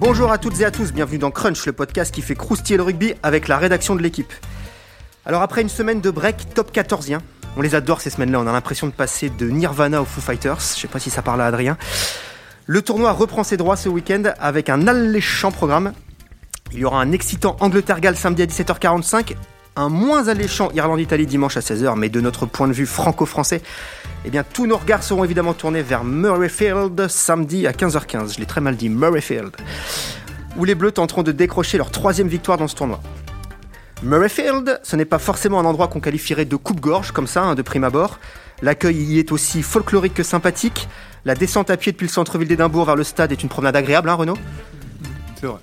Bonjour à toutes et à tous, bienvenue dans Crunch, le podcast qui fait croustiller le rugby avec la rédaction de l'équipe. Alors après une semaine de break top 14 on les adore ces semaines-là, on a l'impression de passer de Nirvana aux Foo Fighters, je sais pas si ça parle à Adrien. Le tournoi reprend ses droits ce week-end avec un alléchant programme. Il y aura un excitant Angleterre-Galles samedi à 17h45, un moins alléchant Irlande-Italie dimanche à 16h, mais de notre point de vue franco-français, eh bien tous nos regards seront évidemment tournés vers Murrayfield samedi à 15h15. Je l'ai très mal dit, Murrayfield, où les Bleus tenteront de décrocher leur troisième victoire dans ce tournoi. Murrayfield, ce n'est pas forcément un endroit qu'on qualifierait de coupe-gorge comme ça, hein, de prime abord. L'accueil y est aussi folklorique que sympathique. La descente à pied depuis le centre-ville d'Édimbourg vers le stade est une promenade agréable, hein, Renaud?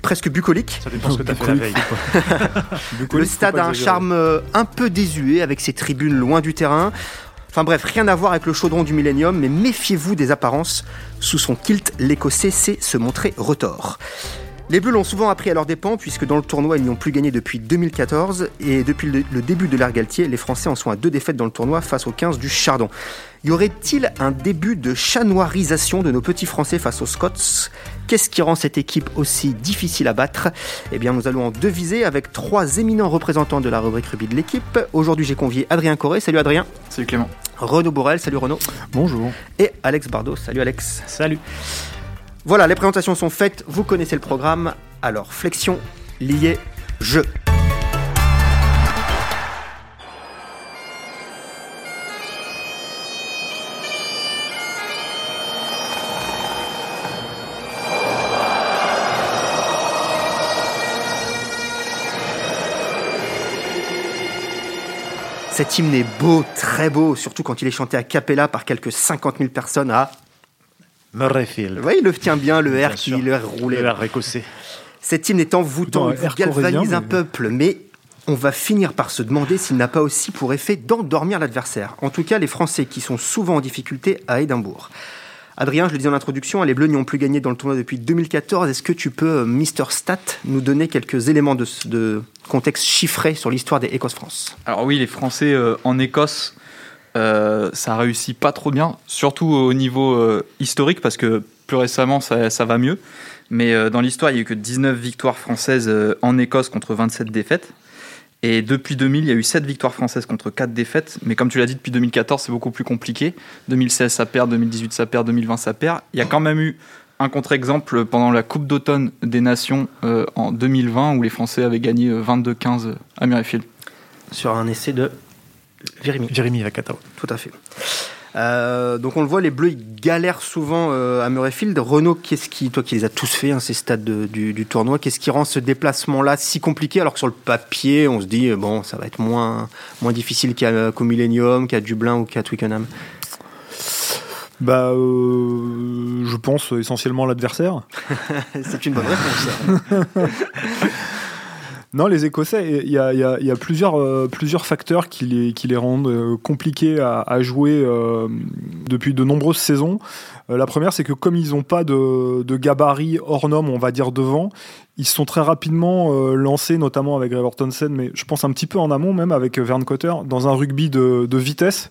Presque bucolique. Ça dépend ce que tu as fait la veille. le stade a un charme euh, un peu désuet avec ses tribunes loin du terrain. Enfin bref, rien à voir avec le chaudron du Millennium, mais méfiez-vous des apparences. Sous son kilt, l'Écossais sait se montrer retors. Les Bleus l'ont souvent appris à leurs dépens, puisque dans le tournoi, ils n'y ont plus gagné depuis 2014. Et depuis le début de l'ère Galtier, les Français en sont à deux défaites dans le tournoi face aux 15 du Chardon. Y aurait-il un début de chanoirisation de nos petits Français face aux Scots? Qu'est-ce qui rend cette équipe aussi difficile à battre? Eh bien, nous allons en deviser avec trois éminents représentants de la rubrique rugby de l'équipe. Aujourd'hui, j'ai convié Adrien Corré. Salut Adrien. Salut Clément. Renaud Borel. Salut Renaud. Bonjour. Et Alex Bardot. Salut Alex. Salut. Voilà, les présentations sont faites, vous connaissez le programme. Alors, flexion, lié, jeu. Cet hymne est beau, très beau, surtout quand il est chanté à cappella par quelques 50 000 personnes à Murrayfield. Oui, il le tient bien, le R qui le R roulé. Le R écossais. Cet hymne est envoûtant, il galvanise un peuple, mais on va finir par se demander s'il n'a pas aussi pour effet d'endormir l'adversaire. En tout cas, les Français qui sont souvent en difficulté à Édimbourg. Adrien, je le disais en introduction, les Bleus n'y ont plus gagné dans le tournoi depuis 2014. Est-ce que tu peux, Mister Stat, nous donner quelques éléments de, contexte chiffré sur l'histoire des Écosse-France? Alors oui, les Français euh, en Écosse euh, ça réussit pas trop bien, surtout au niveau euh, historique, parce que plus récemment, ça, va mieux. Mais euh, dans l'histoire, il n'y a eu que 19 victoires françaises en Écosse contre 27 défaites. Et depuis 2000, il y a eu 7 victoires françaises contre 4 défaites. Mais comme tu l'as dit, depuis 2014, c'est beaucoup plus compliqué. 2016, ça perd. 2018, ça perd. 2020, ça perd. Il y a quand même eu un contre-exemple pendant la Coupe d'automne des Nations en 2020, où les Français avaient gagné 22-15 à Murrayfield. Sur un essai de Jérémy. Jérémy Vakata. Tout à fait. Euh, donc on le voit, les Bleus ils galèrent souvent euh, à Murrayfield. Renault, qu'est-ce qui, toi qui les as tous fait, hein, ces stades du, tournoi, qu'est-ce qui rend ce déplacement-là si compliqué? Alors que sur le papier on se dit bon ça va être moins, moins difficile qu'au Millennium, qu'à Dublin ou qu'à Twickenham bah, euh, je pense essentiellement l'adversaire. C'est une bonne réponse. Non, les Écossais, il y a, plusieurs, euh, plusieurs facteurs qui les, rendent euh, compliqués à, jouer euh, depuis de nombreuses saisons. la première, c'est que comme ils n'ont pas de, de gabarit hors norme, on va dire devant, ils se sont très rapidement euh, lancés, notamment avec Trevor Townsend, mais je pense un petit peu en amont même avec Vern Cotter, dans un rugby de, vitesse.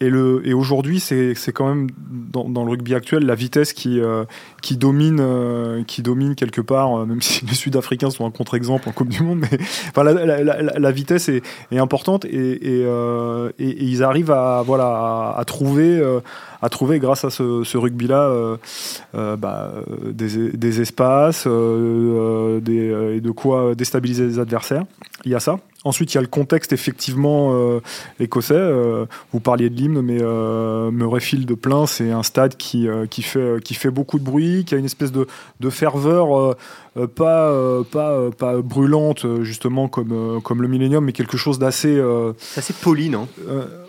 Et, aujourd'hui, c'est quand même dans, le rugby actuel la vitesse qui, euh, domine, euh, qui domine quelque part, même si les Sud-Africains sont un contre-exemple en Coupe du Monde. Mais la, vitesse est, importante et, ils arrivent à trouver à trouver grâce à ce, rugby-là euh, euh, bah, des, des, espaces euh, et de quoi déstabiliser les adversaires. Il y a ça. Ensuite, il y a le contexte effectivement écossais. vous parliez de l'hymne, mais Murrayfield plein, c'est un stade qui, qui, fait, qui fait beaucoup de bruit, qui a une espèce de, de ferveur pas, pas, pas brûlante, justement, comme, comme le Millennium, mais quelque chose d'assez. assez poli, non?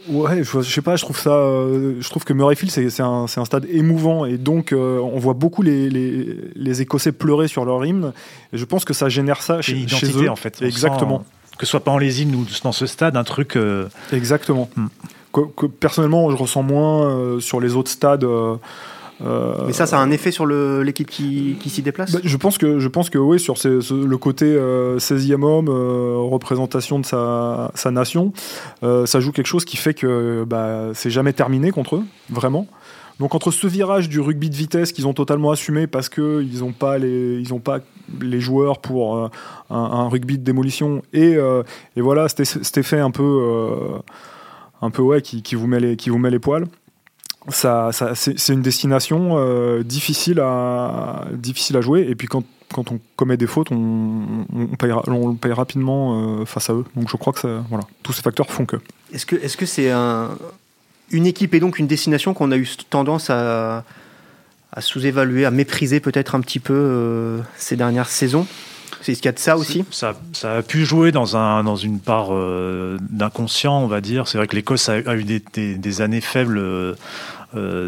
Ouais, je, sais pas, je trouve ça. Euh, je trouve que Murrayfield, c'est un, un, stade émouvant et donc euh, on voit beaucoup les, les, les, Écossais pleurer sur leur hymne et je pense que ça génère ça chez, chez eux. en fait. Exactement. Que ce soit pas en les hymnes ou dans ce stade, un truc. Euh, Exactement. Hmm. Que, personnellement, je ressens moins sur les autres stades. Euh, Mais ça, ça a un effet sur l'équipe qui, qui s'y déplace? Bah, Je pense que, je pense que oui, sur le côté 16e euh, homme, euh, représentation de sa, sa nation, ça joue quelque chose qui fait que bah, c'est jamais terminé contre eux, vraiment. Donc entre ce virage du rugby de vitesse qu'ils ont totalement assumé parce qu'ils n'ont pas les ils pas les joueurs pour euh, un, rugby de démolition et, euh, et voilà cet, effet un peu euh, un peu ouais qui, qui vous met les qui vous met les poils ça, ça c'est une destination difficile à difficile à jouer et puis quand quand on commet des fautes, on, on, paye, on paye rapidement face à eux. Donc je crois que voilà, tous ces facteurs font que. Est-ce que que c'est un, une équipe et donc une destination qu'on a eu tendance à, sous-évaluer, à mépriser peut-être un petit peu euh, ces dernières saisons C'est ce qu'il y a de ça aussi Ça, a pu jouer dans, un, dans une part euh, d'inconscient, on va dire. C'est vrai que l'Écosse a, eu des, années faibles euh,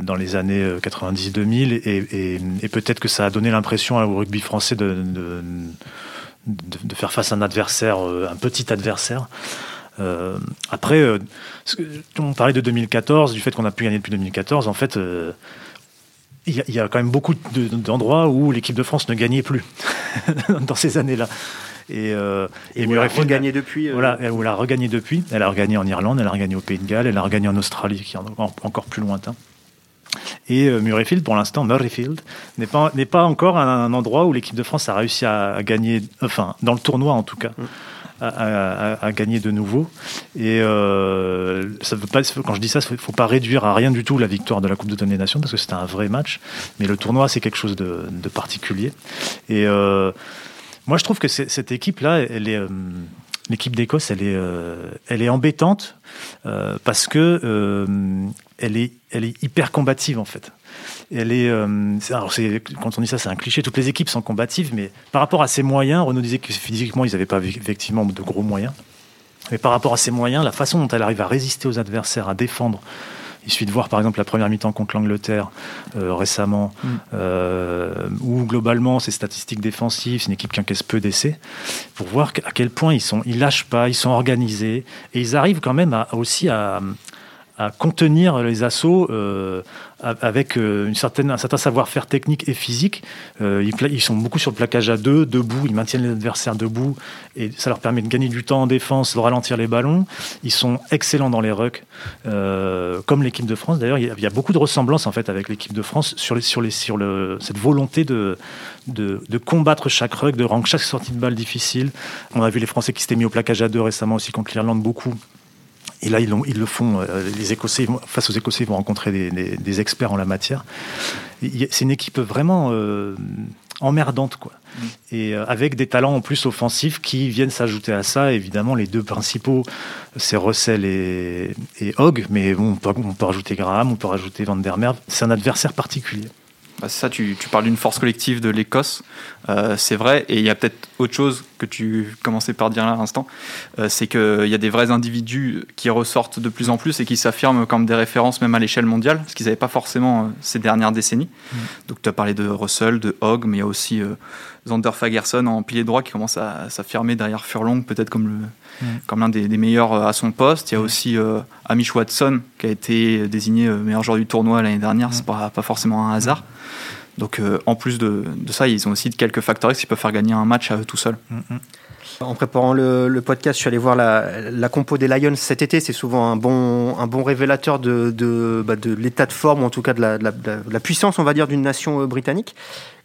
dans les années 90-2000 et, peut-être que ça a donné l'impression au rugby français de, de, de- faire face à un adversaire, un petit adversaire. Euh, après, euh, on parlait de 2014, du fait qu'on a pu gagner depuis 2014. En fait, euh, il y, a- y a quand même beaucoup de- d'endroits où l'équipe de France ne gagnait plus dans ces années-là. Et, euh, et On a Murrayfield- regagné depuis. euh, voilà, elle, elle a regagné depuis. Elle a regagné en Irlande, elle a regagné au Pays de Galles, elle a regagné en Australie, qui est en- encore plus lointain. Et euh, Murrayfield, pour l'instant, Murrayfield, n'est pas, n'est pas encore un, un endroit où l'équipe de France a réussi à, à gagner, enfin, dans le tournoi en tout cas, à, à- gagner de nouveau. Et euh, ça veut pas, quand je dis ça, il ne faut pas réduire à rien du tout la victoire de la Coupe d'automne des Nations, parce que c'était un vrai match. Mais le tournoi, c'est quelque chose de, particulier. Et euh, moi, je trouve que cette équipe-là, elle est. euh, L'équipe d'Écosse, elle est, euh, elle est embêtante euh, parce que elle est, elle est hyper combative en fait. Elle est, euh, alors quand on dit ça, c'est un cliché. Toutes les équipes sont combatives, mais par rapport à ses moyens, Renaud disait que physiquement, ils n'avaient pas effectivement de gros moyens. Mais par rapport à ses moyens, la façon dont elle arrive à résister aux adversaires, à défendre. Il suffit de voir par exemple la première mi-temps contre l'Angleterre euh, récemment, euh, où globalement ses statistiques défensives, c'est une équipe qui encaisse peu d'essais, pour voir à quel point ils sont, ils lâchent pas, ils sont organisés et ils arrivent quand même à, aussi à, à contenir les assauts euh, avec euh, une certaine, un certain savoir-faire technique et physique. Euh, ils, ils sont beaucoup sur le plaquage à deux, debout, ils maintiennent les adversaires debout et ça leur permet de gagner du temps en défense, de ralentir les ballons. Ils sont excellents dans les rucks, comme l'équipe de France. D'ailleurs, il y a- il y a beaucoup de ressemblances en fait avec l'équipe de France sur, les, sur, les, sur le, cette volonté de, de, de combattre chaque ruck, de rendre chaque sortie de balle difficile. On a vu les Français qui s'étaient mis au plaquage à deux récemment aussi contre l'Irlande beaucoup. Et là, ils, le font. euh, Les Écossais, face aux Écossais, ils vont rencontrer des, des- des experts en la matière. C'est une équipe vraiment euh, emmerdante, quoi. Et euh, avec des talents en plus offensifs qui viennent s'ajouter à ça. Évidemment, les deux principaux, c'est Russell et, et Hogg. Mais bon, on peut, on peut rajouter Graham, on peut rajouter Van der Merwe. C'est un adversaire particulier. Bah, c'est ça, tu, tu parles d'une force collective de l'Écosse, Euh, c'est vrai, et il y a peut-être autre chose que tu commençais par dire là à l'instant, euh, c'est qu'il y a des vrais individus qui ressortent de plus en plus et qui s'affirment comme des références même à l'échelle mondiale, ce qu'ils n'avaient pas forcément euh, ces dernières décennies. Donc tu as parlé de Russell, de Hogg, mais il y a aussi euh, Zander Fagerson en pilier droit qui commence à s'affirmer derrière Furlong, peut-être comme le Mm. comme l'un des, des meilleurs euh, à son poste. Il y a aussi euh, Amish Watson qui a été désigné euh, meilleur joueur du tournoi l'année dernière. C'est pas, pas forcément un hasard. Donc euh, en plus de, de ça, ils ont aussi quelques facteurs X qui peuvent faire gagner un match à eux tout seuls. En préparant le, le podcast, je suis allé voir la, la compo des Lions cet été. C'est souvent un bon, un bon révélateur de, de, bah, de l'état de forme, ou en tout cas de la, puissance, on va dire, d'une nation euh, britannique.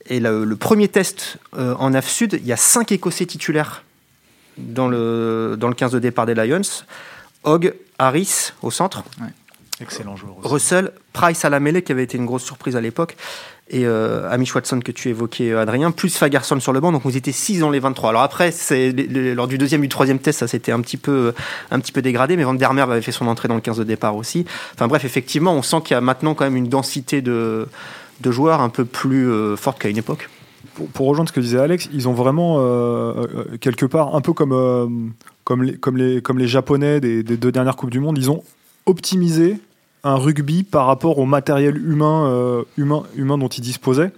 Et le, le premier test euh, en AF Sud, il y a cinq Écossais titulaires dans le, dans le 15 de départ des Lions. Hogg, Harris au centre, Excellent joueur aussi. Russell, Price à la mêlée, qui avait été une grosse surprise à l'époque, et euh, Amish Watson que tu évoquais, euh, Adrien, plus Fagerson sur le banc, donc vous étiez 6 dans les 23. Alors après, c'est, lors du deuxième et du troisième test, ça s'était un petit peu, un petit peu dégradé, mais Van der Merwe avait fait son entrée dans le 15 de départ aussi. Enfin bref, effectivement, on sent qu'il y a maintenant quand même une densité de, de joueurs un peu plus euh, forte qu'à une époque. pour, rejoindre ce que disait Alex, ils ont vraiment euh, euh, quelque part un peu comme euh, comme les comme les comme les japonais des, des deux dernières coupes du monde, ils ont optimisé un rugby par rapport au matériel humain euh, humain dont ils disposaient.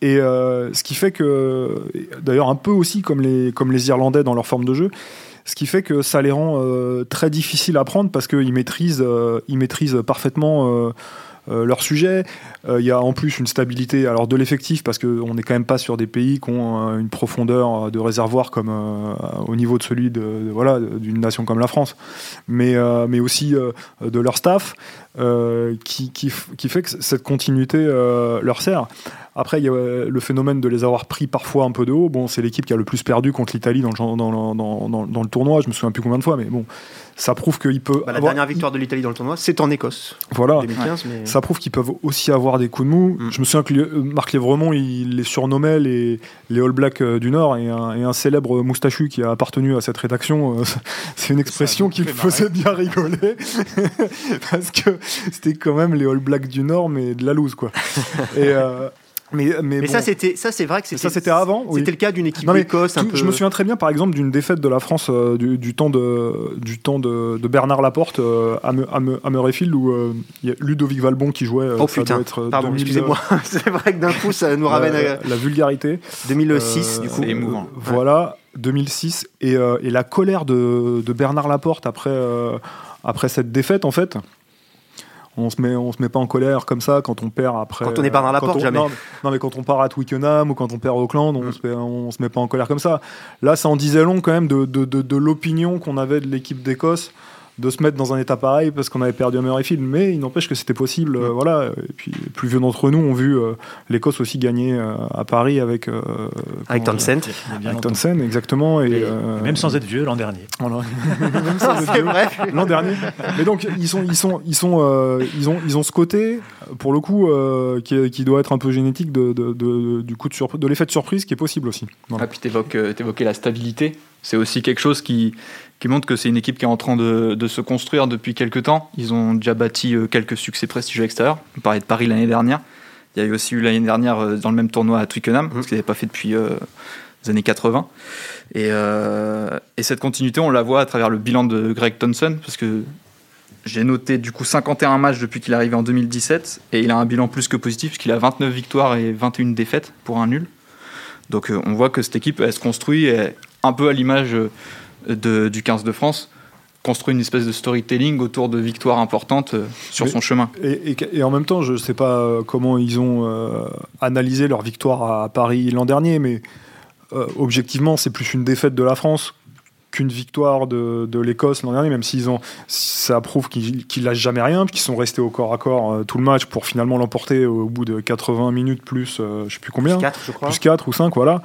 Et euh, ce qui fait que, d'ailleurs, un peu aussi comme les, Irlandais dans leur forme de jeu, ce qui fait que ça les rend euh, très difficiles à prendre parce qu'ils maîtrisent, ils maîtrisent parfaitement euh, leur sujet. Il y a en plus une stabilité alors de l'effectif parce qu'on n'est quand même pas sur des pays qui ont une profondeur de réservoir comme au niveau de celui de, voilà d'une nation comme la France, mais mais aussi de leur staff qui, qui, qui, fait que cette continuité leur sert. Après, il y a le phénomène de les avoir pris parfois un peu de haut. Bon, c'est l'équipe qui a le plus perdu contre l'Italie dans le, dans, dans, dans, le tournoi. Je me souviens plus combien de fois, mais bon, ça prouve qu'il peut. Bah, la dernière victoire de l'Italie dans le tournoi, c'est en Écosse. Voilà. Ça prouve qu'ils peuvent aussi avoir des coups de mou. Mm. Je me souviens que Marc Lévremont, il les surnommait les, les All Blacks euh, du Nord et un, célèbre moustachu qui a appartenu à cette rédaction. Euh, c'est une expression qui me faisait bien rigoler parce que c'était quand même les All Blacks du Nord, mais de la loose, quoi. et, euh, mais, mais, ça, c'était, ça, c'est vrai que c'était. Ça, c'était avant. C'était le cas d'une équipe d'Écosse. Peu... Je me souviens très bien, par exemple, d'une défaite de la France euh, du, temps de, du temps de, de Bernard Laporte euh, à, à, Murrayfield où euh, il y a Ludovic Valbon qui jouait. oh putain. Être Pardon, excusez-moi. c'est vrai que d'un coup, ça nous ramène la, à la vulgarité. 2006, du coup. émouvant. Voilà, 2006 et, et, la colère de, de Bernard Laporte après après cette défaite, en fait on se met on se met pas en colère comme ça quand on perd après quand on est pas dans la porte jamais. non, mais quand on part à Twickenham ou quand on perd Auckland on, mm. se met, on se met pas en colère comme ça. Là ça en disait long quand même de, de, de l'opinion qu'on avait de l'équipe d'Écosse de se mettre dans un état pareil parce qu'on avait perdu un Murrayfield, mais il n'empêche que c'était possible. Euh, voilà. Et puis, plus vieux d'entre nous ont vu euh, l'Écosse aussi gagner euh, à Paris avec. avec Townsend. Avec Townsend, exactement. Et, même sans être vieux l'an dernier. même sans être vieux l'an dernier. Mais donc, ils, sont, ils, sont, ils, sont, ils, ont, ils ont ce côté, pour le coup, qui, qui, doit être un peu génétique de, de, du coup de, de l'effet de surprise qui est possible aussi. Voilà. Ah, puis tu évoquais la stabilité. C'est aussi quelque chose qui, qui montre que c'est une équipe qui est en train de, se construire depuis quelques temps. Ils ont déjà bâti euh, quelques succès prestigieux extérieurs. On parlait de Paris l'année dernière. Il y a eu aussi eu l'année dernière euh, dans le même tournoi à Twickenham, mmh. ce qu'ils n'avaient pas fait depuis euh, les années 80. Et, et, cette continuité, on la voit à travers le bilan de Greg Thompson, parce que j'ai noté du coup 51 matchs depuis qu'il est arrivé en 2017, et il a un bilan plus que positif, puisqu'il a 29 victoires et 21 défaites pour un nul. Donc on voit que cette équipe, elle se construit un peu à l'image du 15 de France construit une espèce de storytelling autour de victoires importantes euh, sur son chemin. Et, en même temps, je ne sais pas euh, comment ils ont euh, analysé leur victoire à Paris l'an dernier, mais objectivement, c'est plus une défaite de la France qu'une victoire de, de l'Écosse l'an dernier, même s'ils ont, ça prouve qu'ils qu lâchent jamais rien, qu'ils sont restés au corps à corps tout le match pour finalement l'emporter au bout de 80 minutes plus, je je sais plus combien, plus 4, je crois. plus 4 ou 5, voilà.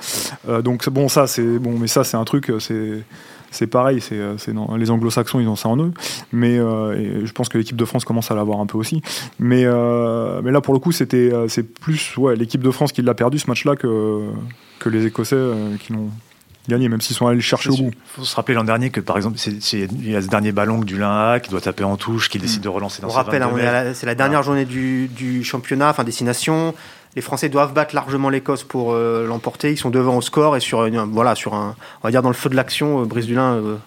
donc bon, ça c'est bon, mais ça c'est un truc, c'est c'est pareil, c'est, euh, les anglo-saxons, ils ont ça en eux. Mais euh, je pense que l'équipe de France commence à l'avoir un peu aussi. Mais, euh, mais là, pour le coup, c'était, c'est plus ouais, l'équipe de France qui l'a perdu ce match-là que, que les Écossais qui l'ont gagné, même s'ils sont allés le chercher au bout. Il faut se rappeler l'an dernier que, par exemple, il y a ce dernier ballon du Lin qui doit taper en touche, qui décide de relancer dans On rappelle, hein, c'est la dernière journée du, du championnat, enfin destination les Français doivent battre largement l'Écosse pour euh, l'emporter. Ils sont devant au score et sur, voilà, sur un, on va dire dans le feu de l'action, euh, Brice Dulin, euh,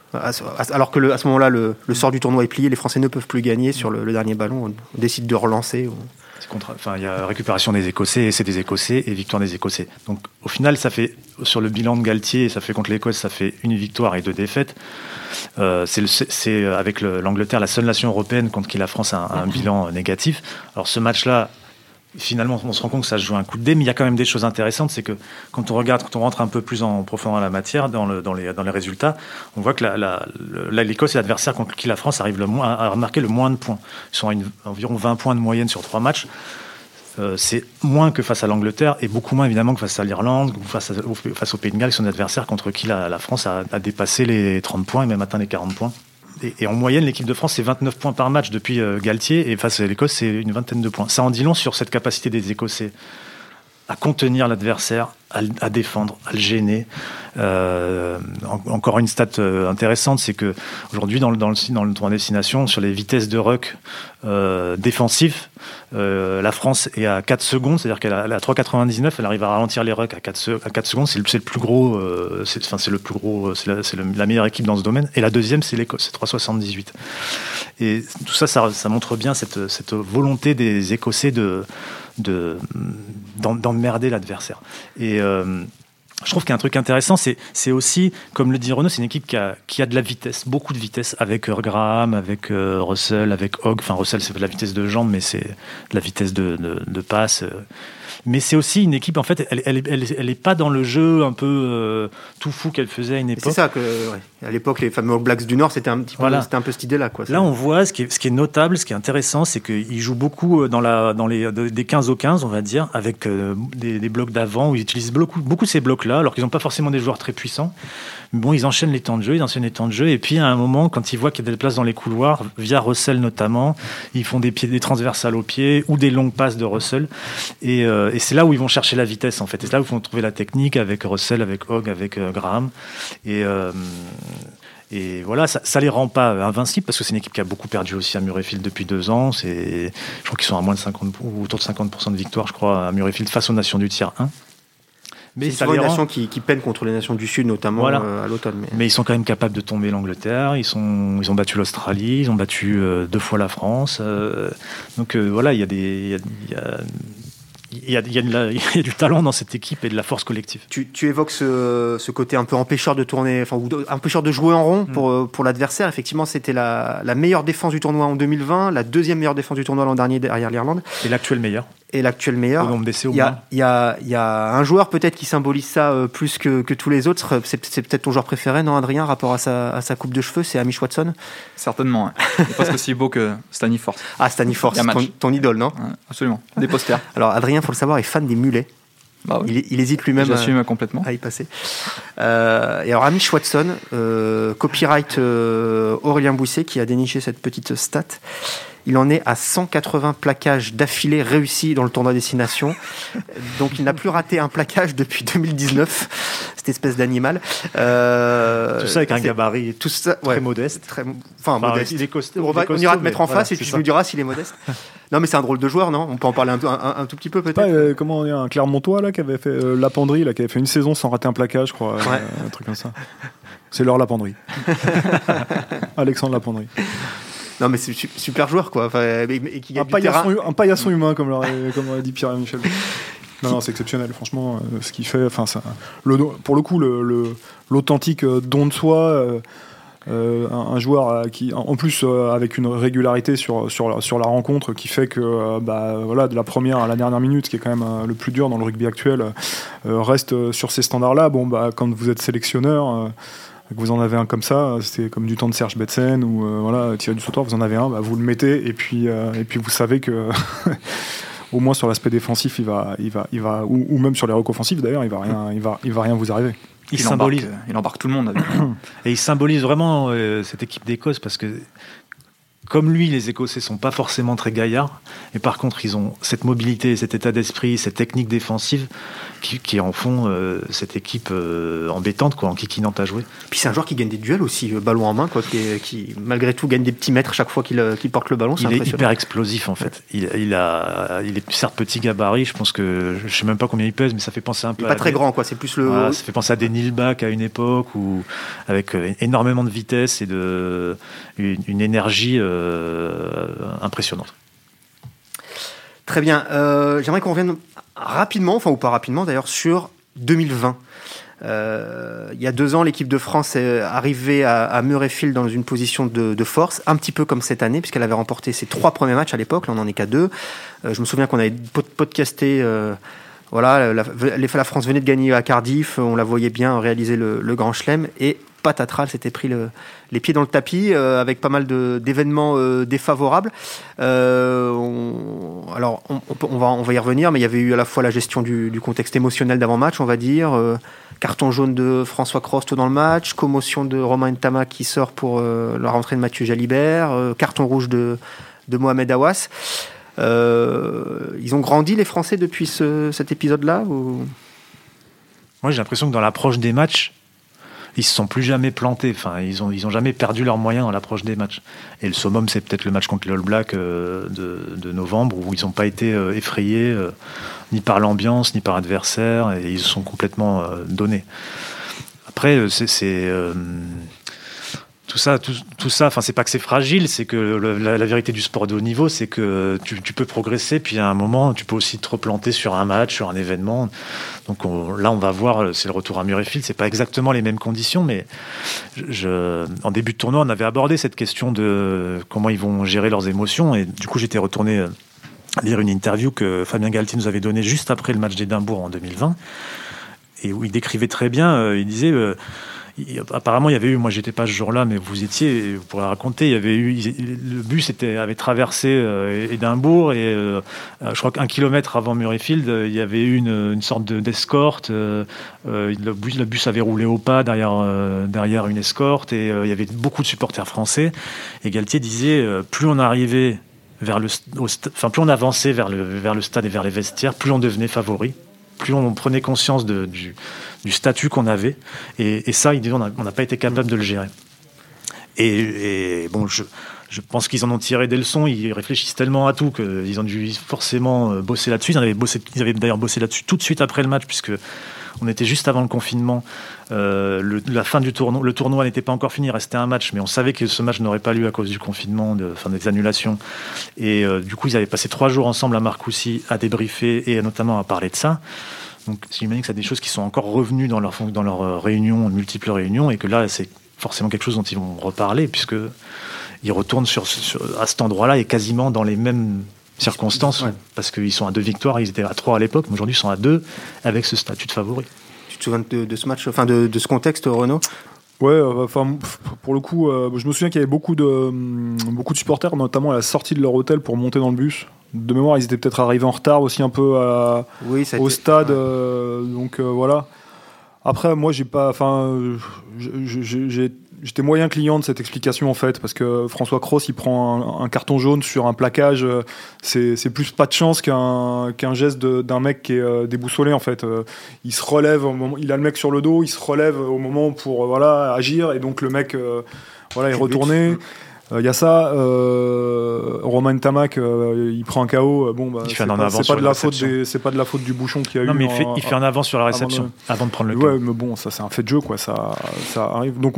alors que à ce moment-là, le, sort du tournoi est plié, les Français ne peuvent plus gagner sur le, dernier ballon. On, décide de relancer. Enfin, il y a récupération des Écossais, c'est des Écossais et victoire des Écossais. Donc, au final, ça fait sur le bilan de Galtier, ça fait contre l'Écosse, ça fait une victoire et deux défaites. c'est avec l'Angleterre la seule nation européenne contre qui la France a un bilan négatif. Alors, ce match-là, finalement, on se rend compte que ça se joue un coup de dé, mais il y a quand même des choses intéressantes. C'est que quand on regarde, quand on rentre un peu plus en profondeur dans la matière, dans, le, dans, les, résultats, on voit que l'Écosse est l'adversaire contre qui la France arrive à marquer le moins de points. Ils sont à environ 20 points de moyenne sur trois matchs. Euh, c'est moins que face à l'Angleterre et beaucoup moins évidemment que face à l'Irlande ou face, au Pays de Galles, qui sont des adversaires contre qui la, France a, dépassé les 30 points et même atteint les 40 points et, en moyenne, l'équipe de France, c'est 29 points par match depuis euh, Galtier, et face à l'Écosse, c'est une vingtaine de points. Ça en dit long sur cette capacité des Écossais à contenir l'adversaire, à, défendre, à le gêner. Euh, encore une stat euh, intéressante, c'est que aujourd'hui dans le, dans, le, dans le destination, sur les vitesses de ruck euh, défensifs, la France est à 4 secondes, c'est-à-dire qu'elle a, à 3,99, elle arrive à ralentir les rucks à 4, à 4 secondes. C'est le, plus gros, c'est le plus gros, c'est la, meilleure équipe dans ce domaine. Et la deuxième, c'est l'Écosse, c'est 3,78. Et tout ça, ça, montre bien cette volonté des Écossais de d'emmerder l'adversaire. Et, euh, je trouve qu'il y a un truc intéressant, c'est, aussi, comme le dit Renault, c'est une équipe qui a, de la vitesse, beaucoup de vitesse, avec euh, Graham, avec euh, Russell, avec Hogg. Enfin, Russell, c'est de la vitesse de jambe, mais c'est de la vitesse de passe. Mais c'est aussi une équipe, en fait, elle, elle, elle, elle est pas dans le jeu un peu euh, tout fou qu'elle faisait à une époque. C'est ça que, ouais. à l'époque, les fameux All Blacks du Nord, c'était un petit peu, Voilà. c'était un peu cette idée-là, quoi. Là, on voit ce qui est, ce qui est notable, ce qui est intéressant, c'est qu'il joue beaucoup euh, dans, la, dans les, de- des 15 au 15, on va dire, avec euh, des, des blocs d'avant, où ils utilisent beaucoup, beaucoup ces blocs-là, alors qu'ils n'ont pas forcément des joueurs très puissants. Mais bon, ils enchaînent les temps de jeu, ils enchaînent les temps de jeu, et puis à un moment, quand ils voient qu'il y a des places dans les couloirs, via Russell notamment, ils font des, pieds, des transversales au pied ou des longues passes de Russell. Et, euh, et c'est là où ils vont chercher la vitesse, en fait. Et c'est là où ils vont trouver la technique avec Russell, avec Hogg, avec euh, Graham. Et. euh, et voilà, ça, ça les rend pas invincibles parce que c'est une équipe qui a beaucoup perdu aussi à Murrayfield depuis deux ans. C'est, je crois qu'ils sont à moins de 50 ou autour de 50% de victoire, je crois, à Murrayfield face aux nations du tiers 1. Mais c'est une nation qui, qui peine contre les nations du Sud, notamment Voilà. euh, à l'automne. Mais... mais ils sont quand même capables de tomber l'Angleterre. Ils sont, ils ont battu l'Australie, ils ont battu euh, deux fois la France. euh, donc euh, voilà, il y a y a- il y a- il y a de la- il y a du talent dans cette équipe et de la force collective. Tu, tu évoques ce, ce côté un peu empêcheur de tourner, enfin, ou de- empêcheur de jouer en rond Mm. pour, pour l'adversaire. Effectivement, c'était la, la meilleure défense du tournoi en 2020, la deuxième meilleure défense du tournoi l'an dernier derrière l'Irlande, Et l'actuel meilleur, et l'actuel meilleur. nombre d'essais au Il y, moins. a, il, y a, il y a un joueur peut-être qui symbolise ça euh, plus que, que tous les autres. C'est c'est peut-être ton joueur préféré, non, Adrien, rapport à sa, à sa coupe de cheveux, c'est Amish Watson? Certainement. Il est presque aussi beau que Stanley Force. Ah, Stanley Force, ton, ton idole, non? Ouais, absolument. Des posters. Alors, Adrien, faut le savoir, est fan des mulets. Bah oui. Il, il hésite lui-même. à- complètement. à y passer. Euh, et alors, Amish Watson, euh, copyright euh, Aurélien Bousset, qui a déniché cette petite stat. Il en est à 180 plaquages d'affilée réussis dans le tournoi Destination. Donc, il n'a plus raté un plaquage depuis 2019, cette espèce d'animal. Euh, Tout ça avec un gabarit Tout ça, très ouais, modeste. très, enfin, Enfin, modeste. il est costaud- On, va- est on ira te costaud, mettre en voilà, face et tu ça. nous diras s'il est modeste. non, mais c'est un drôle de joueur, non? On peut en parler un, un- un- un tout petit peu peut-être? Euh, comment dire, un Clermontois là qui avait fait euh, là qui avait fait une saison sans rater un plaquage, je crois, euh, Ouais. un truc comme ça. C'est leur Lapendrie. Alexandre Lapendrie. Non, mais c'est su- super joueur, quoi. Enfin, et, et qui Un paillasson, un paillasson humain, comme l'aurait dit Pierre Michel. Non, non, c'est exceptionnel, franchement, euh, ce qu'il fait. Enfin, ça, le, pour le coup, le- le- l'authentique euh, don de soi. euh, un, un joueur qui, en plus, euh, avec une régularité sur, sur, la, sur la rencontre qui fait que, euh, bah, voilà, de la première à la dernière minute, qui est quand même le plus dur dans le rugby actuel, reste sur ces standards-là. Bon, bah, quand vous êtes sélectionneur, que vous en avez un comme ça, c'était comme du temps de Serge Betsen ou euh, voilà, Thierry du Sautoir, vous en avez un, bah, vous le mettez et puis, euh, et puis vous savez que. Au moins sur l'aspect défensif, il va, il va, il va, ou, ou même sur les recos offensifs d'ailleurs, il va rien, il va, il va rien vous arriver. Il, embarque, symbolise. euh, il embarque tout le monde avec. Et il symbolise vraiment euh, cette équipe d'Écosse parce que, comme lui, les Écossais sont pas forcément très gaillards, et par contre, ils ont cette mobilité, cet état d'esprit, cette technique défensive qui, qui en font euh, cette équipe euh, embêtante, quoi, en kikinante à jouer. Puis c'est un joueur qui gagne des duels aussi, euh, ballon en main, quoi, qui, malgré tout gagne des petits mètres chaque fois qu'il porte le ballon. Il est hyper explosif en fait. Il, il a, il est certes petit gabarit, je pense que je sais même pas combien il pèse, mais ça fait penser un Il peu. est à pas très des- grand, quoi. C'est plus le. Voilà, ça fait penser à des Nilbach à une époque où, avec énormément de vitesse et de une, une énergie euh, impressionnante. Très bien. Euh, J'aimerais qu'on revienne rapidement, enfin ou pas rapidement d'ailleurs, sur 2020. Euh, il y a deux ans, l'équipe de France est arrivée à, à Murrayfield dans une position de, force, un petit peu comme cette année, puisqu'elle avait remporté ses trois premiers matchs à l'époque. Là, on n'en est qu'à deux. Euh, je me souviens qu'on avait pod- podcasté. euh, voilà, la France venait de gagner à Cardiff, on la voyait bien réaliser le, le Grand Chelem et patatras, elle s'était pris le- les pieds dans le tapis euh, avec pas mal d'événements euh, défavorables. Euh, alors, on, va, y revenir, mais il y avait eu à la fois la gestion du, contexte émotionnel d'avant-match, on va dire, carton jaune de François Crost dans le match, commotion de Romain Ntama qui sort pour la rentrée de Mathieu Jalibert, carton rouge de, Mohamed Awas. Ils ont grandi les Français depuis ce- cet épisode-là. Moi, j'ai l'impression que dans l'approche des matchs, ils se sont plus jamais plantés. Enfin, ils ont, ils ont jamais perdu leurs moyens dans l'approche des matchs. Et le summum, c'est peut-être le match contre les All Blacks euh, de, novembre où ils n'ont pas été euh, effrayés euh, ni par l'ambiance ni par l'adversaire et ils se sont complètement donnés. Après, c'est, tout ça, tout, tout ça, enfin c'est pas que c'est fragile, c'est que la, vérité du sport de haut niveau, c'est que tu, tu peux progresser, puis à un moment, tu peux aussi te replanter sur un match, sur un événement. Donc on- là, on va voir, c'est le retour à Murrayfield, c'est pas exactement les mêmes conditions, mais en début de tournoi, on avait abordé cette question de comment ils vont gérer leurs émotions, et du coup, j'étais retourné euh, lire une interview que Fabien Galtier nous avait donnée juste après le match d'Édimbourg en 2020, et où il décrivait très bien, euh, il disait. euh, apparemment, il y avait eu, moi j'étais pas ce jour-là, mais vous étiez, vous pourrez raconter, il y avait eu, le bus avait traversé euh, Édimbourg et euh, euh, je crois qu'un kilomètre avant Murrayfield, euh, il y avait eu une, sorte de- d'escorte. le, bus, avait roulé au pas derrière, une escorte et il y avait beaucoup de supporters français. Et Galtier disait, plus on arrivait vers le, enfin plus on avançait vers le stade et vers les vestiaires, plus on devenait favori plus on prenait conscience du, statut qu'on avait. Et, ça, il dit, on n'a pas été capable de le gérer. Et, bon, je, pense qu'ils en ont tiré des leçons. Ils réfléchissent tellement à tout qu'ils ont dû forcément euh, bosser là-dessus. Ils, ils avaient d'ailleurs bossé là-dessus tout de suite après le match, puisque on était juste avant le confinement. Euh, le, la fin du tournoi, le tournoi n'était pas encore fini, il restait un match, mais on savait que ce match n'aurait pas lieu à cause du confinement, de, enfin, des annulations. Et euh, du coup, ils avaient passé trois jours ensemble à Marcoussis à débriefer et notamment à parler de ça. Donc, j'imagine que c'est des choses qui sont encore revenues dans leur, dans leur euh, réunion, multiples réunions, et que là, c'est forcément quelque chose dont ils vont reparler, puisque ils retournent à cet endroit-là et quasiment dans les mêmes circonstances, Ouais. parce qu'ils sont à deux victoires, ils étaient à trois à l'époque, mais aujourd'hui ils sont à deux avec ce statut de favori. Tu te souviens de, de ce match, enfin de, de ce contexte, Renaud? Ouais, euh, enfin pour le coup, euh, je me souviens qu'il y avait beaucoup de beaucoup de supporters, notamment à la sortie de leur hôtel pour monter dans le bus. De mémoire, ils étaient peut-être arrivés en retard aussi un peu à, Oui, ça a au été- stade, ouais. euh, donc euh, voilà. Après, moi, j'ai pas, enfin, j'ai- j'étais moyen client de cette explication en fait, parce que François Cross, il prend un, un carton jaune sur un plaquage, euh, c'est plus pas de chance qu'un qu'un geste d'un mec qui est euh, déboussolé en fait. Euh, il se relève, au moment, il a le mec sur le dos, il se relève au moment pour voilà agir, et donc le mec, voilà, est retourné. Il y a ça, Romain Tamac, il prend un KO. Bon, bah, Il fait c'est un pas, pas de la faute c'est pas de la faute du bouchon qu'il a Non, eu. mais il fait, en- il fait un avant sur la avant réception, de- avant de prendre le Ouais, KO. mais bon, ça c'est un fait de jeu, quoi. Ça, ça arrive. Donc,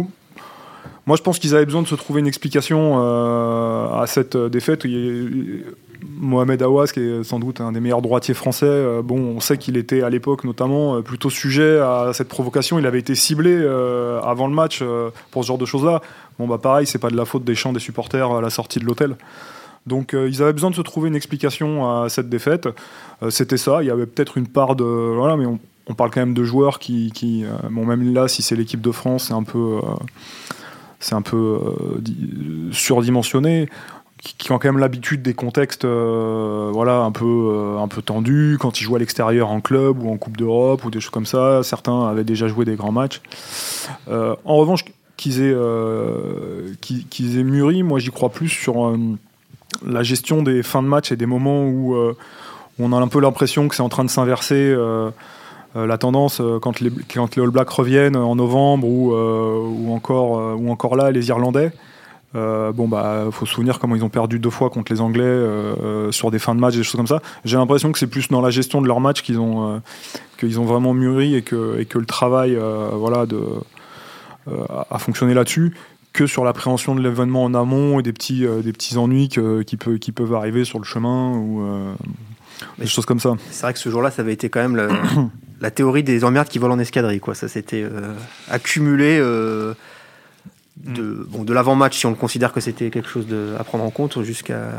moi, je pense qu'ils avaient besoin de se trouver une explication euh, à cette euh, défaite. Mohamed Awas, qui est sans doute un des meilleurs droitiers français, euh, bon, on sait qu'il était à l'époque notamment plutôt sujet à cette provocation. Il avait été ciblé avant le match pour ce genre de choses-là. Bon, bah pareil, c'est pas de la faute des chants des supporters à la sortie de l'hôtel. Donc ils avaient besoin de se trouver une explication à cette défaite. C'était ça. Il y avait peut-être une part de voilà, mais on, parle quand même de joueurs qui, bon même là, si c'est l'équipe de France, c'est un peu, c'est un peu euh, di- surdimensionné. Qui, ont quand même l'habitude des contextes, euh, voilà, un peu, euh, un peu tendus quand ils jouent à l'extérieur en club ou en Coupe d'Europe ou des choses comme ça. Certains avaient déjà joué des grands matchs. En revanche, qu'ils aient, qu'ils aient mûri, moi j'y crois plus sur la gestion des fins de match et des moments où on a un peu l'impression que c'est en train de s'inverser. Euh, euh, la tendance euh, quand, les, quand All Blacks reviennent en novembre ou, euh, encore, euh, ou encore là les Irlandais. Euh, bon bah faut se souvenir comment ils ont perdu deux fois contre les Anglais euh, euh, sur des fins de match des choses comme ça. J'ai l'impression que c'est plus dans la gestion de leur match qu'ils ont euh, qu'ils ont vraiment mûri et que, le travail euh, voilà euh, a fonctionné là-dessus que sur l'appréhension de l'événement en amont et des petits euh, des petits ennuis qui, qui peuvent arriver sur le chemin ou euh, des choses comme ça. C'est vrai que ce jour-là, ça avait été quand même la théorie des emmerdes qui volent en escadrille. Quoi. Ça s'était euh, accumulé euh, de, bon, de l'avant-match, si on le considère que c'était quelque chose de, à prendre en compte, jusqu'à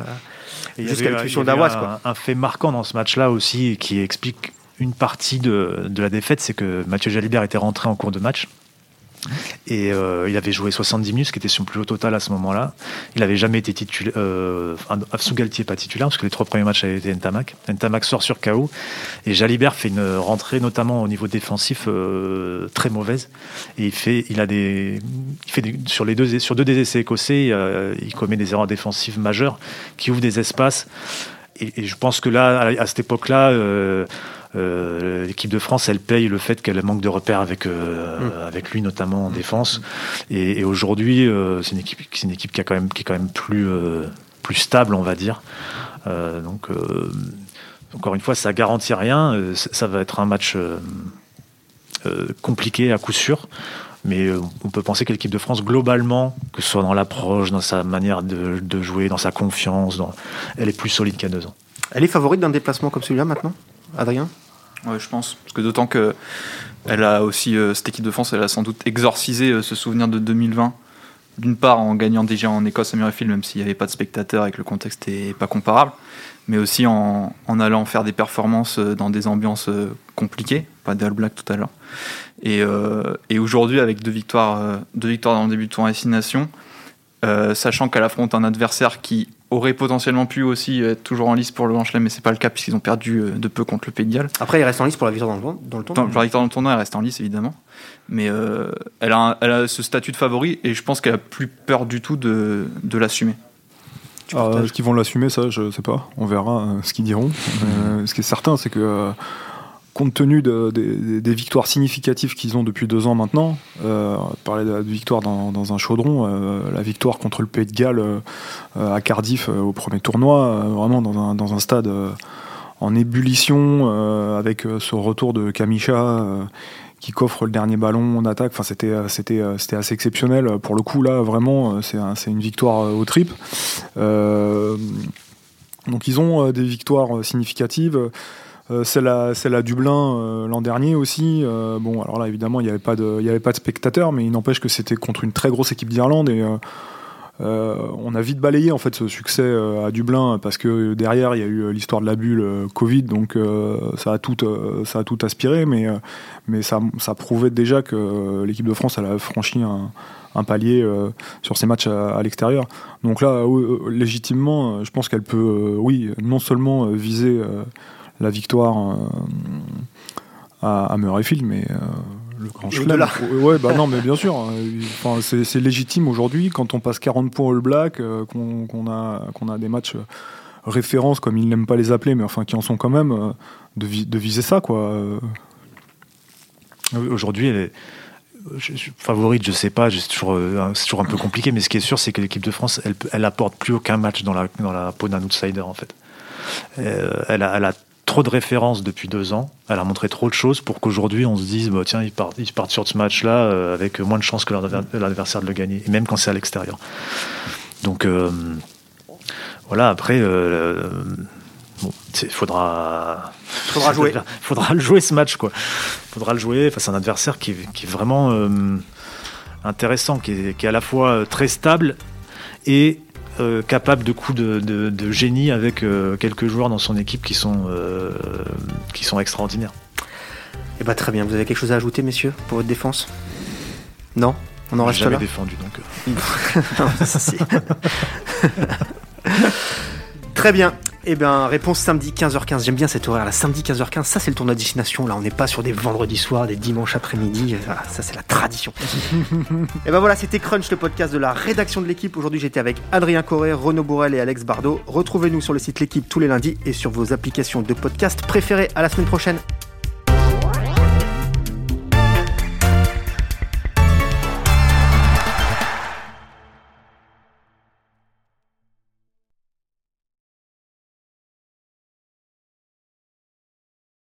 jusqu'à l'expulsion d'Awas, un- quoi. Un fait marquant dans ce match-là aussi, qui explique une partie de, de la défaite, c'est que Mathieu Jalibert était rentré en cours de match. Et euh, il avait joué 70 minutes, ce qui était son plus haut total à ce moment-là. Il n'avait jamais été titulaire. Euh, Galtier, pas titulaire, parce que les trois premiers matchs avaient été Ntamak. Ntamak sort sur KO. Et Jalibert fait une rentrée, notamment au niveau défensif, euh, très mauvaise. Et il fait, il a des, il fait sur les deux, sur deux des essais écossais, euh, il commet des erreurs défensives majeures qui ouvrent des espaces. Et, je pense que là, à cette époque-là, euh, l'équipe de France, elle paye le fait qu'elle manque de repères avec, euh, avec lui, notamment en défense. Et, aujourd'hui, euh, c'est une équipe, qui, est quand même plus, plus stable, on va dire. Donc, encore une fois, ça garantit rien. Ça va être un match compliqué à coup sûr. Mais on peut penser que l'équipe de France, globalement, que ce soit dans l'approche, dans sa manière de, jouer, dans sa confiance, elle est plus solide a deux ans. Elle est favorite d'un déplacement comme celui-là maintenant, Adrien? Ouais, je pense. Parce que d'autant que elle a aussi, euh, cette équipe de France, elle a sans doute exorcisé euh, ce souvenir de 2020. D'une part en gagnant déjà en Écosse à Murrayfield, même s'il n'y avait pas de spectateurs et que le contexte n'est pas comparable, mais aussi en, allant faire des performances euh, dans des ambiances compliquées, pas des All Blacks tout à l'heure. Et, aujourd'hui, avec deux victoires, deux victoires dans le début de tour destination, sachant qu'elle affronte un adversaire qui aurait potentiellement pu aussi être toujours en lice pour le Lanchelem, mais c'est pas le cas puisqu'ils ont perdu euh, de peu contre le Pays de Galles. Après, il reste en lice pour la victoire dans le, dans le tournoi. Pour la victoire dans le tournoi, elle reste en lice évidemment. Mais euh, elle, a un, elle, a ce statut de favori et je pense qu'elle a plus peur du tout de, de l'assumer. Euh, Est-ce qu'ils vont l'assumer? Ça, je sais pas. On verra euh, ce qu'ils diront. Euh, ce qui est certain, c'est que compte tenu de, de, des victoires significatives qu'ils ont depuis deux ans maintenant, euh, parler de, de victoire dans, un chaudron, euh, la victoire contre le Pays de Galles euh, à Cardiff au premier tournoi, vraiment dans un, stade en ébullition, avec ce retour de Kamisha qui coffre le dernier ballon en attaque. Enfin, c'était assez exceptionnel. Pour le coup, là, vraiment, c'est un, une victoire au trip. Euh, donc, ils ont des victoires significatives. Euh, celle, à, Dublin euh, l'an dernier aussi. Euh, bon, alors là, évidemment, il n'y avait, pas de, avait pas de spectateurs, mais il n'empêche que c'était contre une très grosse équipe d'Irlande et on a vite balayé en fait ce succès à Dublin parce que derrière il y a eu l'histoire de la bulle Covid, donc ça a tout, ça a tout aspiré, mais mais ça, ça prouvait déjà que l'équipe de France elle a franchi un, palier euh, sur ses matchs à, l'extérieur. Donc là, euh, légitimement, je pense qu'elle peut, euh, oui, non seulement viser la victoire à, à Murrayfield, mais le grand chelem. Ouais, bah non, mais bien sûr. Enfin, c'est légitime aujourd'hui quand on passe 40 points All Black, qu'on qu a, qu'on a des matchs références, comme ils n'aiment pas les appeler, mais enfin qui en sont quand même, de, vi de viser ça, quoi. Aujourd'hui, elle est favorite, je sais pas, c'est toujours, euh, toujours un peu compliqué, mais ce qui est sûr, c'est que l'équipe de France, elle, elle apporte plus aucun match dans la, dans la peau d'un outsider, en fait. Euh, elle, a, elle a trop de références depuis deux ans, elle a montré trop de choses pour qu'aujourd'hui on se dise, bah, tiens, ils partent, ils partent sur ce match-là euh, avec moins de chances que l'adversaire de le gagner, et même quand c'est à l'extérieur. Donc, euh, voilà, après, euh, bon, il faudra. Faudra jouer. faudra le jouer ce match, quoi. Faudra le jouer face à un adversaire qui, qui est vraiment euh, intéressant, qui est, qui est, à la fois très stable et euh, capable de coups de, de, de, génie avec euh, quelques joueurs dans son équipe qui sont, euh, qui sont extraordinaires. Et bah très bien. Vous avez quelque chose à ajouter, messieurs, pour votre défense? Non? On en reste jamais là? défendu, donc. non. Très bien. Eh bien, réponse samedi 15h15. J'aime bien cet horaire, là. Samedi 15h15, ça c'est le tournoi de destination. Là, on n'est pas sur des vendredis soirs, des dimanches après-midi. Ah, ça, c'est la tradition. Et ben voilà, c'était Crunch, le podcast de la rédaction de l'équipe. Aujourd'hui, j'étais avec Adrien Corré, Renaud Bourrel et Alex Bardot. Retrouvez-nous sur le site L'équipe tous les lundis et sur vos applications de podcast préférées. À la semaine prochaine.